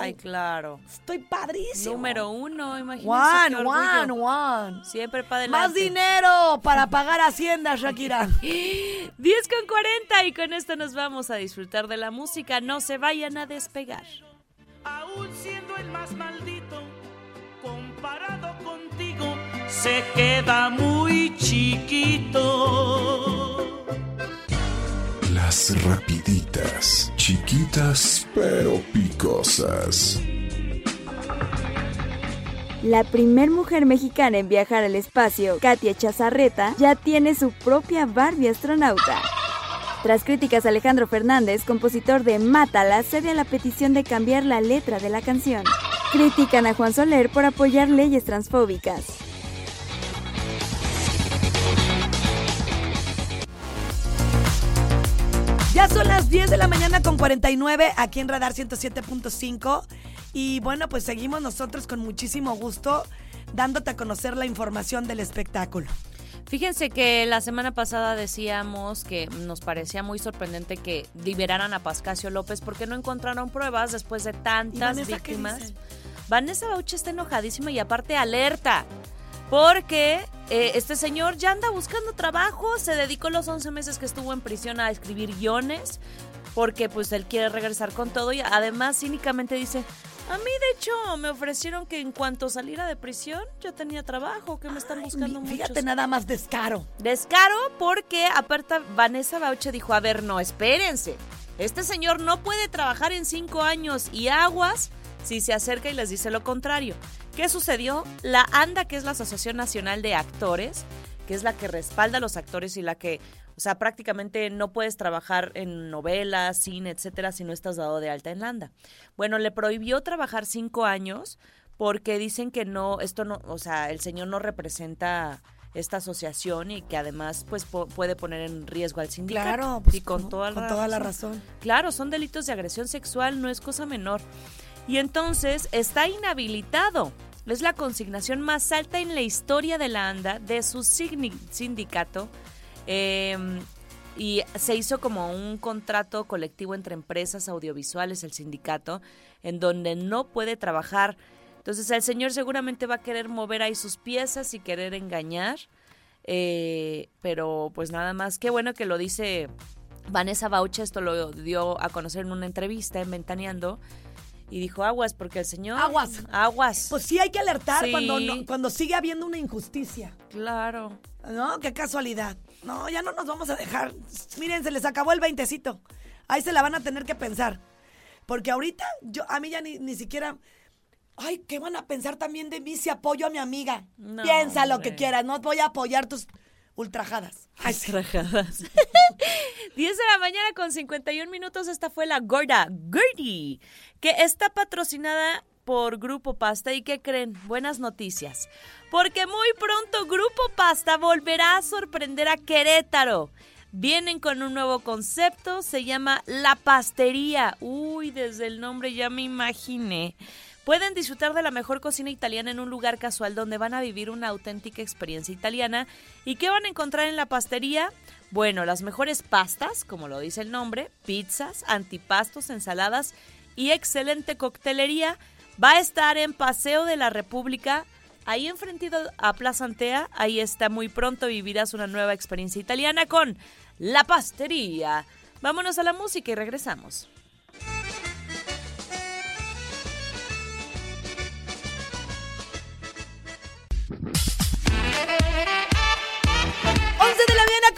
ay, claro. estoy padrísimo. Número uno, qué one, orgullo. one. Siempre para Más dinero para pagar Hacienda, Shakira. <laughs> 10 con 40 y con esto nos vamos a disfrutar de la música. No se vayan a despegar. aún siendo el más maldito, se queda muy chiquito. Las rapiditas, chiquitas pero picosas. La primer mujer mexicana en viajar al espacio, Katia Chazarreta, ya tiene su propia Barbie astronauta. Tras críticas, Alejandro Fernández, compositor de Mátala, cede a la petición de cambiar la letra de la canción. Critican a Juan Soler por apoyar leyes transfóbicas. Ya son las 10 de la mañana con 49 aquí en Radar 107.5 y bueno, pues seguimos nosotros con muchísimo gusto dándote a conocer la información del espectáculo. Fíjense que la semana pasada decíamos que nos parecía muy sorprendente que liberaran a Pascasio López porque no encontraron pruebas después de ¿Y tantas Vanessa víctimas. Vanessa Bauche está enojadísima y aparte alerta. Porque eh, este señor ya anda buscando trabajo, se dedicó los 11 meses que estuvo en prisión a escribir guiones, porque pues él quiere regresar con todo y además cínicamente dice, a mí de hecho me ofrecieron que en cuanto saliera de prisión yo tenía trabajo, que me están buscando muchos. Fíjate nada más descaro. Descaro porque aparte Vanessa Bauche dijo, a ver, no, espérense. Este señor no puede trabajar en cinco años y aguas si se acerca y les dice lo contrario. ¿Qué sucedió? La ANDA, que es la Asociación Nacional de Actores, que es la que respalda a los actores y la que, o sea, prácticamente no puedes trabajar en novelas, cine, etcétera, si no estás dado de alta en la ANDA. Bueno, le prohibió trabajar cinco años porque dicen que no, esto no, o sea, el señor no representa esta asociación y que además pues po- puede poner en riesgo al sindicato. Claro, pues, y con, con- toda, con la toda la razón. Claro, son delitos de agresión sexual, no es cosa menor. Y entonces está inhabilitado. Es la consignación más alta en la historia de la ANDA de su sindicato. eh, y se hizo como un contrato colectivo entre empresas audiovisuales, el sindicato, en donde no puede trabajar. Entonces el señor seguramente va a querer mover ahí sus piezas y querer engañar. eh, pero pues nada más, qué bueno que lo dice Vanessa Bauche, esto lo dio a conocer en una entrevista en Ventaneando. Y dijo aguas, porque el señor. Aguas. Aguas. Pues sí hay que alertar Sí. cuando, no- cuando sigue habiendo una injusticia. claro. ¿No? Qué casualidad. No, ya no nos vamos a dejar. Miren, se les acabó el veintecito. Ahí se la van a tener que pensar. Porque ahorita, yo, a mí ya ni, ni siquiera. Ay, ¿qué van a pensar también de mí si apoyo a mi amiga? No, Piensa lo que quieras, no voy a apoyar tus. Ultrajadas. Ultrajadas. <laughs> 10 de la mañana con 51 minutos. Esta fue la Gorda Gertie, que está patrocinada por Grupo Pasta. ¿Y qué creen? Buenas noticias. Porque muy pronto Grupo Pasta volverá a sorprender a Querétaro. Vienen con un nuevo concepto, se llama La Pastería. Uy, desde el nombre ya me imaginé. Pueden disfrutar de la mejor cocina italiana en un lugar casual donde van a vivir una auténtica experiencia italiana. ¿Y qué van a encontrar en la pastería? Bueno, las mejores pastas, como lo dice el nombre, pizzas, antipastos, ensaladas y excelente coctelería. Va a estar en Paseo de la República, ahí enfrentito a Plaza Antea. Ahí está, muy pronto vivirás una nueva experiencia italiana con La Pastería. Vámonos a la música y regresamos. Mm-hmm.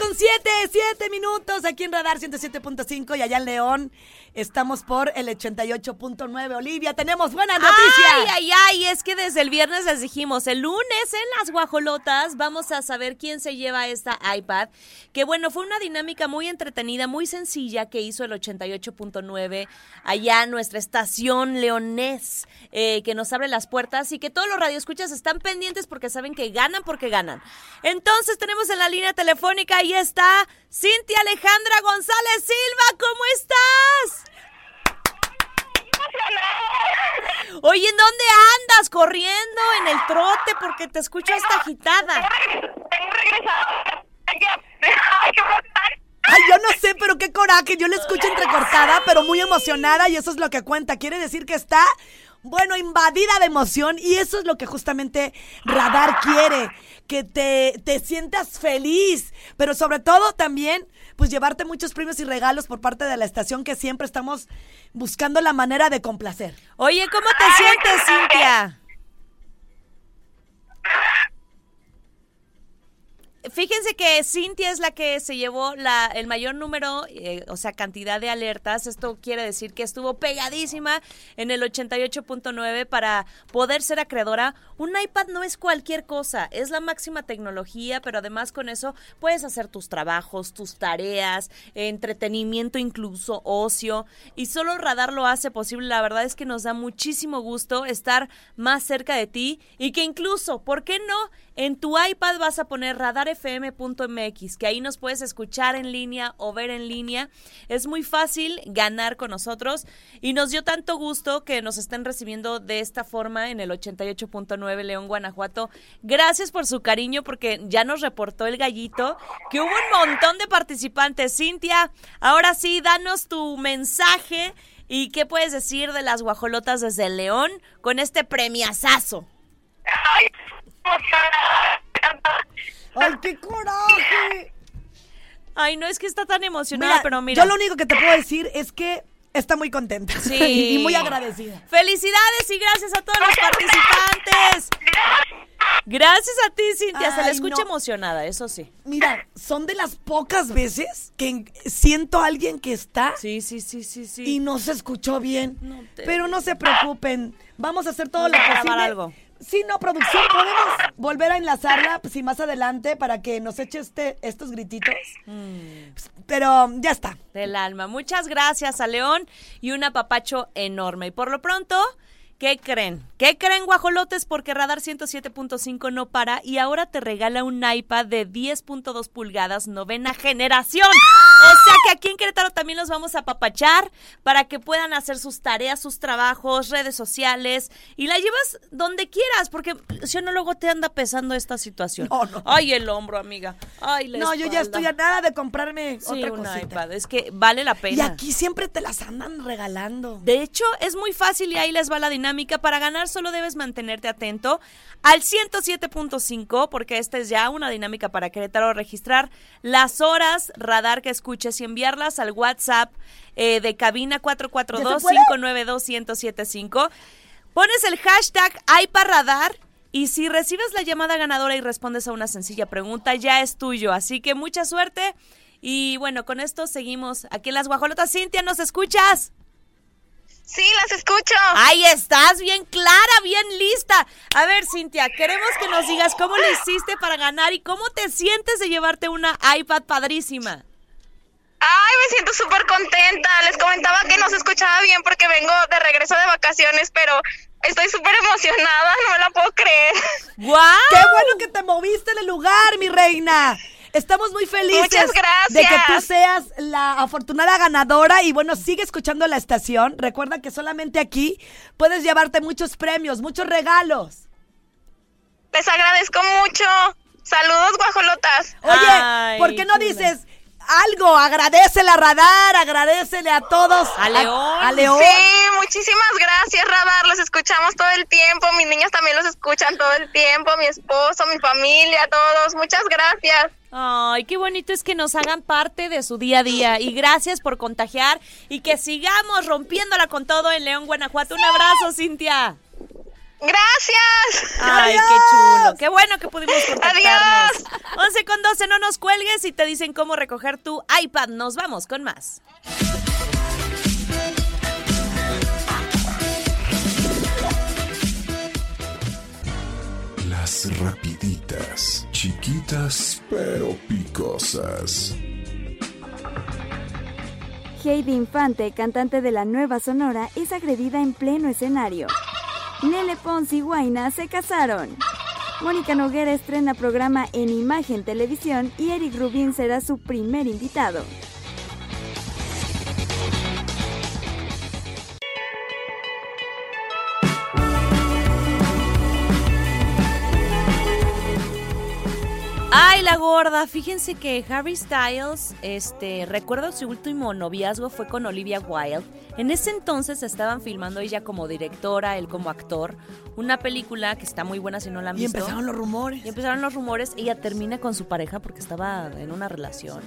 Con 7, 7 minutos aquí en Radar 107.5 y allá en León estamos por el 88.9. Olivia, tenemos buenas noticias. Ay, ay, ay, es que desde el viernes les dijimos, el lunes en las guajolotas vamos a saber quién se lleva esta iPad. Que bueno, fue una dinámica muy entretenida, muy sencilla que hizo el 88.9 allá nuestra estación leonés, eh, que nos abre las puertas y que todos los radioescuchas están pendientes porque saben que ganan porque ganan. Entonces tenemos en la línea telefónica, está Cintia Alejandra González Silva, ¿cómo estás? Oye, ¿en dónde andas? ¿Corriendo? ¿En el trote? Porque te escucho hasta agitada. Ay, yo no sé, pero qué coraje. Yo la escucho entrecortada, pero muy emocionada y eso es lo que cuenta. Quiere decir que está, bueno, invadida de emoción y eso es lo que justamente Radar quiere. Que te, te sientas feliz, pero sobre todo también, pues llevarte muchos premios y regalos por parte de la estación que siempre estamos buscando la manera de complacer. Oye, ¿cómo te sientes, Cintia? Fíjense que Cintia es la que se llevó el mayor número, eh, o sea, cantidad de alertas. Esto quiere decir que estuvo pegadísima en el 88.9 para poder ser acreedora. Un iPad no es cualquier cosa, es la máxima tecnología, pero además con eso puedes hacer tus trabajos, tus tareas, entretenimiento incluso, ocio. Y solo Radar lo hace posible. La verdad es que nos da muchísimo gusto estar más cerca de ti y que incluso, ¿por qué no? En tu iPad vas a poner radarfm.mx, que ahí nos puedes escuchar en línea o ver en línea. Es muy fácil ganar con nosotros y nos dio tanto gusto que nos estén recibiendo de esta forma en el 88.9 León, Guanajuato. Gracias por su cariño porque ya nos reportó el gallito que hubo un montón de participantes. Cintia, ahora sí, danos tu mensaje y qué puedes decir de las guajolotas desde León con este premiazazo. ¡Ay, qué coraje! Ay, no es que está tan emocionada, Mira, pero mira. yo lo único que te puedo decir es que está muy contenta. Sí. <laughs> y muy agradecida. Felicidades y gracias a todos los participantes. Gracias a ti, Cintia. Se la Ay, escucha no. emocionada, eso sí. Mira, son de las pocas veces que siento a alguien que está Sí, sí, sí, sí, sí. y no se escuchó bien. No te Pero no se preocupen. Vamos a hacer todo lo posible. algo. Sí, no, producción, podemos volver a enlazarla, pues, sí, más adelante para que nos eche este, estos grititos. Mm. Pero ya está. Del alma. Muchas gracias a León y un apapacho enorme. Y por lo pronto, ¿qué creen? ¿Qué creen, guajolotes? Porque Radar 107.5 no para y ahora te regala un iPad de 10.2 pulgadas, novena generación. O sea que aquí en Querétaro también los vamos a apapachar para que puedan hacer sus tareas, sus trabajos, redes sociales y la llevas donde quieras, porque si no luego te anda pesando esta situación. No, no. Ay, el hombro, amiga. Ay, la No, yo ya estoy a nada de comprarme Sí, otra un cosita. iPad. Es que vale la pena. Y aquí siempre te las andan regalando. De hecho, es muy fácil y ahí les va la dinámica. Para ganar solo debes mantenerte atento al 107.5 porque esta es ya una dinámica para Querétaro. Registrar las horas radar que escuches y enviarlas al WhatsApp eh, de cabina 442-592-1075. Pones el hashtag iParradar y si recibes la llamada ganadora y respondes a una sencilla pregunta, ya es tuyo. Así que mucha suerte. Y bueno, con esto seguimos aquí en las guajolotas. Cintia, ¿nos escuchas? Sí, las escucho. Ahí estás, bien clara, bien lista. A ver, Cintia, queremos que nos digas cómo le hiciste para ganar y cómo te sientes de llevarte una iPad padrísima. Ay, me siento súper contenta. Les comentaba que no se escuchaba bien porque vengo de regreso de vacaciones, pero estoy súper emocionada, no me la puedo creer. ¡Guau! ¡Qué bueno que te moviste del lugar, mi reina! Estamos muy felices Muchas gracias. de que tú seas la afortunada ganadora y bueno, sigue escuchando la estación. Recuerda que solamente aquí puedes llevarte muchos premios, muchos regalos. Les agradezco mucho. Saludos, guajolotas. Oye, Ay, ¿por qué no dices algo? Agradecele a Radar, agradecele a todos. A León. A, León. Sí, muchísimas gracias, Radar. Los escuchamos todo el tiempo. Mis niños también los escuchan todo el tiempo. Mi esposo, mi familia, todos. Muchas gracias. Ay, qué bonito es que nos hagan parte de su día a día. Y gracias por contagiar y que sigamos rompiéndola con todo en León, Guanajuato. Un abrazo, Cintia. Gracias. Ay, Adiós. qué chulo. Qué bueno que pudimos contactarnos. Adiós. 11 con 12, no nos cuelgues y te dicen cómo recoger tu iPad. Nos vamos con más. Las rapiditas, chiquitas pero picosas. Heidi Infante, cantante de la Nueva Sonora, es agredida en pleno escenario. Nele Pons y Guaina se casaron. Mónica Noguera estrena programa en Imagen Televisión y Eric Rubin será su primer invitado. Ay, la gorda. Fíjense que Harry Styles, este, recuerdo su último noviazgo fue con Olivia Wilde. En ese entonces estaban filmando ella como directora, él como actor, una película que está muy buena si no la han Y visto. empezaron los rumores. Y empezaron los rumores. Ella termina con su pareja porque estaba en una relación.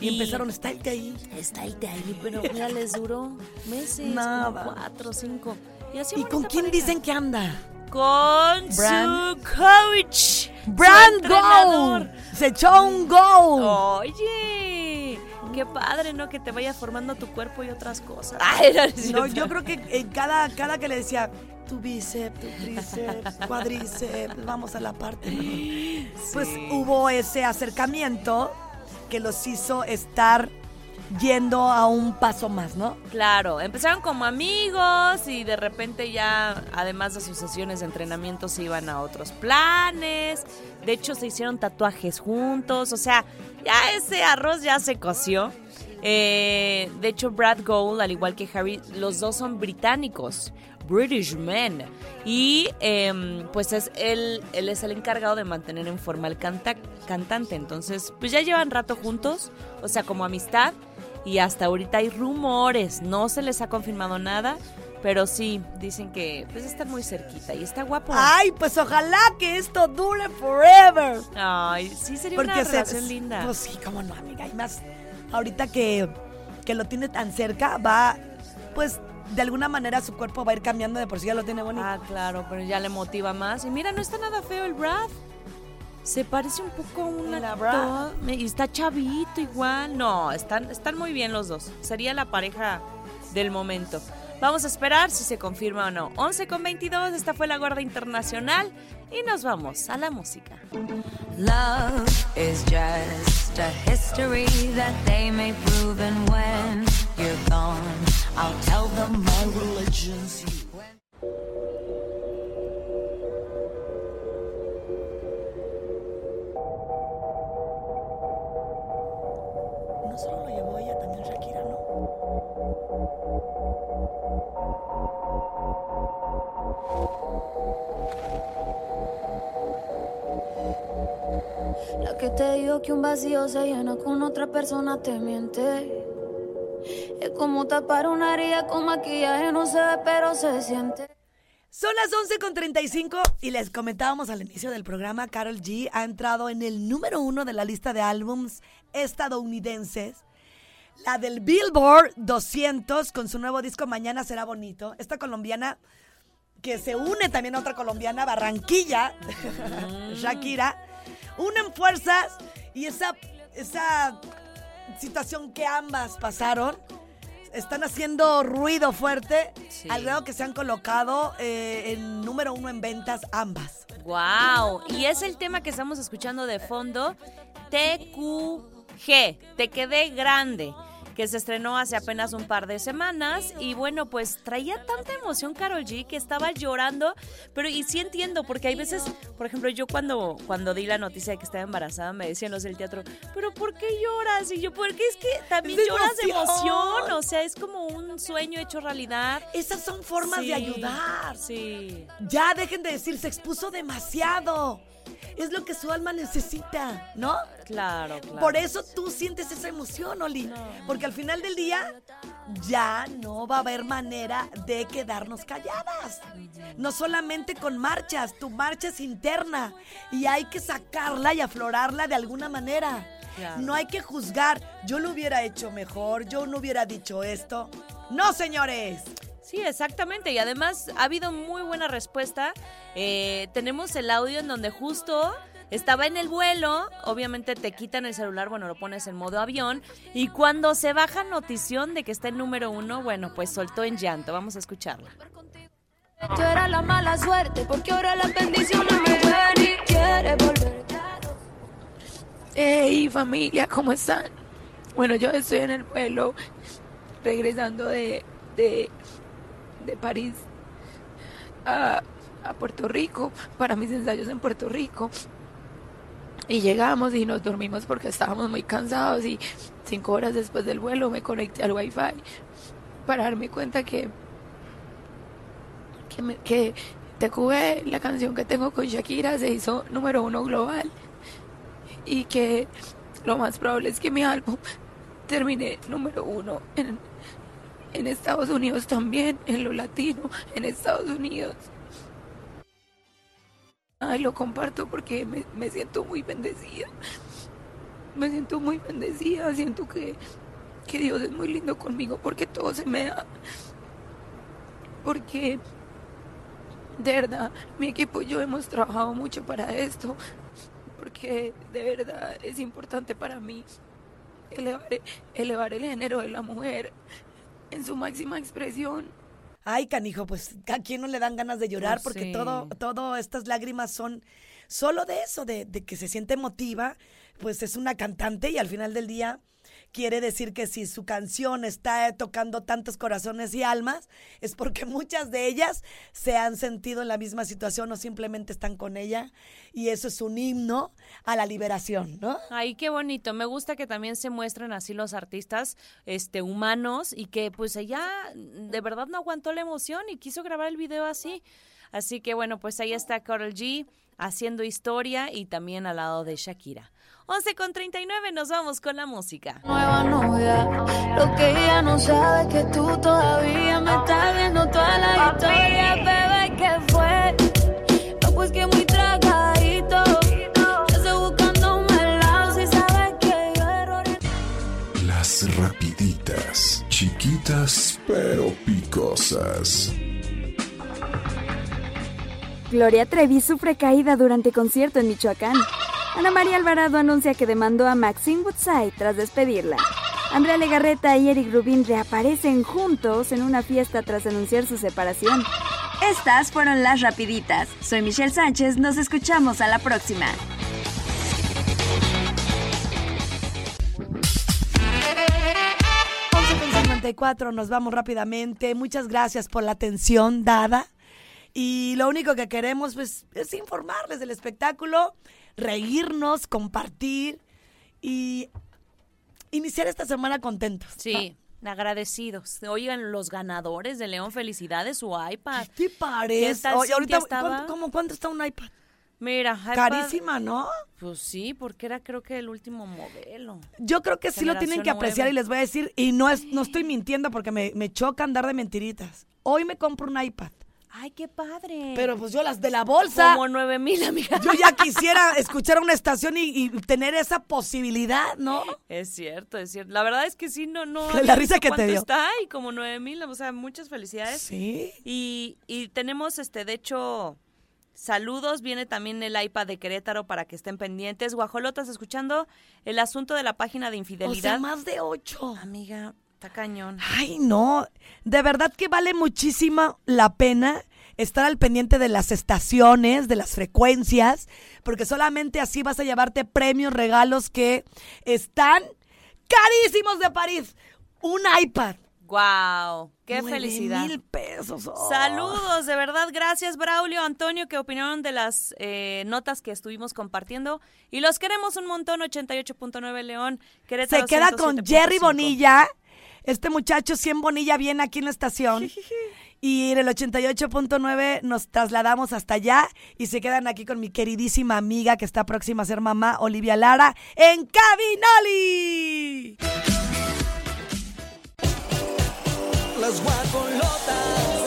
Y empezaron, está el ahí. Está el de ahí, pero mira, les duró meses, Nada. como cuatro, cinco. Y, así ¿Y con quién pareja. dicen que anda? Con Brand- su coach. su Brand entrenador. Gold. Se echó un gol. Oye, qué padre, ¿no? Que te vaya formando tu cuerpo y otras cosas. Ay, no, yo creo que en cada, cada que le decía tu bíceps, tu tríceps, <laughs> cuádriceps, vamos a la parte. ¿no? Pues hubo ese acercamiento que los hizo estar yendo a un paso más, ¿no? Claro, empezaron como amigos y de repente ya, además de sus sesiones de entrenamiento, se iban a otros planes. De hecho, se hicieron tatuajes juntos. O sea, ya ese arroz ya se coció. Eh, de hecho, Brad Gould, al igual que Harry, los dos son británicos. British men. Y em, pues es él, él es el encargado de mantener en forma el canta- cantante. Entonces, pues ya llevan rato juntos, o sea, como amistad. Y hasta ahorita hay rumores, no se les ha confirmado nada, pero sí, dicen que pues están muy cerquita y está guapo. Ay, pues ojalá que esto dure forever. Ay, sí sería una se- relación linda. Pues sí, cómo no, amiga. Y más ahorita que, que lo tiene tan cerca, va, pues de alguna manera su cuerpo va a ir cambiando de por sí ya lo tiene bonito. Ah, claro, pero ya le motiva más. Y mira, no está nada feo el Brad. Se parece un poco a un actor. Y está chavito igual. No, están, están muy bien los dos. Sería la pareja del momento. Vamos a esperar si se confirma o no. 11 con 22, esta fue la Guardia Internacional. Y nos vamos a la música. Love is just a history that they may prove, and when you're gone, I'll tell them my religion's you. La que un con otra persona te. Son las 11 con 35 y les comentábamos al inicio del programa, Carol G ha entrado en el número uno de la lista de álbums estadounidenses. La del Billboard 200 con su nuevo disco Mañana será bonito. Esta colombiana que se une también a otra colombiana, Barranquilla, <laughs> Shakira, unen fuerzas y esa, esa situación que ambas pasaron están haciendo ruido fuerte Sí. al grado que se han colocado eh, en número uno en ventas ambas. Wow. Y es el tema que estamos escuchando de fondo, TQG, Te quedé grande, que se estrenó hace apenas un par de semanas y bueno, pues traía tanta emoción Carol G que estaba llorando, pero y sí entiendo porque hay veces, por ejemplo, yo cuando cuando di la noticia de que estaba embarazada me decían los del teatro, "¿Pero por qué lloras?" Y yo, "Porque es que también Es lloras de emoción. emoción, o sea, es como un sueño hecho realidad." Esas son formas Sí, de ayudar. Sí. Ya dejen de decir, se expuso demasiado. Es lo que su alma necesita, ¿no? Claro, claro. Por eso tú sientes esa emoción, Oli. Porque al final del día ya no va a haber manera de quedarnos calladas. No solamente con marchas, tu marcha es interna y hay que sacarla y aflorarla de alguna manera. Claro. No hay que juzgar, yo lo hubiera hecho mejor, yo no hubiera dicho esto. No, señores. Sí, exactamente. Y además ha habido muy buena respuesta. Eh, tenemos el audio en donde justo estaba en el vuelo, obviamente te quitan el celular, bueno, lo pones en modo avión, y cuando se baja notición de que está en número uno, bueno, pues soltó en llanto. Vamos a escucharla. Tú eras la mala suerte, porque ahora las bendiciones me ven y quiere volver. Hey familia, ¿cómo están? Bueno, yo estoy en el vuelo regresando de, de, de París a, a Puerto Rico para mis ensayos en Puerto Rico. Y llegamos y nos dormimos porque estábamos muy cansados y cinco horas después del vuelo me conecté al wifi para darme cuenta que que, que TQV, la canción que tengo con Shakira, se hizo número uno global y que lo más probable es que mi álbum termine número uno en, en Estados Unidos también, en lo latino, en Estados Unidos. Ay, lo comparto porque me, siento muy bendecida. Me siento muy bendecida, siento que, que Dios es muy lindo conmigo porque todo se me da. Porque de verdad, mi equipo y yo hemos trabajado mucho para esto, porque de verdad es importante para mí elevar, elevar el género de la mujer en su máxima expresión. Ay, canijo, pues a quién no le dan ganas de llorar Pues porque sí. todo, todo estas lágrimas son solo de eso, de, de que se siente emotiva, pues es una cantante y al final del día quiere decir que si su canción está tocando tantos corazones y almas, es porque <laughs> muchas de ellas se han sentido en la misma situación o simplemente están con ella y eso es un himno a la liberación, ¿no? Ay, qué bonito. Me gusta que también se muestren así los artistas este humanos y que pues ella de verdad no aguantó la emoción y quiso grabar el video así. Así que bueno, pues ahí está Carol G haciendo historia y también al lado de Shakira. 11 con 39 nos vamos con la música. Nueva novia, lo que ella no sabe es que tú todavía me estás viendo toda la historia, bebé, ¿qué fue? No, pues que muy tragadito, yo estoy buscándome el lado, si sabes que yo errores Las rapiditas, chiquitas pero picosas. Gloria Trevi sufre caída durante concierto en Michoacán. Ana María Alvarado anuncia que demandó a Maxine Woodside tras despedirla. Andrea Legarreta y Eric Rubin reaparecen juntos en una fiesta tras anunciar su separación. Estas fueron las rapiditas. Soy Michelle Sánchez, nos escuchamos a la próxima. 54, nos vamos rápidamente. Muchas gracias por la atención dada. Y lo único que queremos pues, es informarles del espectáculo, reírnos, compartir y iniciar esta semana contentos. Sí, agradecidos. Oigan, los ganadores de León, felicidades, su iPad. ¿Qué parece? ¿Qué Oye, ahorita, estaba? ¿cuánto, cómo- cuánto está un iPad? Mira, iPad- Carísima, ¿no? Pues sí, porque era creo que el último modelo. Yo creo que sí lo tienen que apreciar y les voy a decir, y no es, no estoy mintiendo porque me, me choca andar de mentiritas. Hoy me compro un iPad. Ay, qué padre. Pero pues yo las de la bolsa. Como nueve mil, amiga. Yo ya quisiera escuchar una estación y, y tener esa posibilidad, ¿no? Es cierto, es cierto. La verdad es que sí, no, no. <laughs> La risa que te dio. está y como nueve mil, o sea, muchas felicidades. Sí. Y, y tenemos, este, de hecho, saludos. Viene también el iPad de Querétaro para que estén pendientes. Guajolotas, escuchando el asunto de la página de O infidelidad. sea, más de ocho. Amiga, Está cañón. Ay, no. De verdad que vale muchísimo la pena estar al pendiente de las estaciones, de las frecuencias, porque solamente así vas a llevarte premios, regalos que están carísimos de París. Un iPad. Wow, qué felicidad. mil pesos. oh. Saludos, de verdad, gracias Braulio, Antonio, que opinaron de las eh, notas que estuvimos compartiendo. Y los queremos un montón, 88.9 León, Querétaro Se queda con 107.5. Jerry Bonilla. Este muchacho 100 Bonilla viene aquí en la estación. <laughs> Y en el 88.9 nos trasladamos hasta allá y se quedan aquí con mi queridísima amiga que está próxima a ser mamá, Olivia Lara, en Cabinoli. Las guacolotas.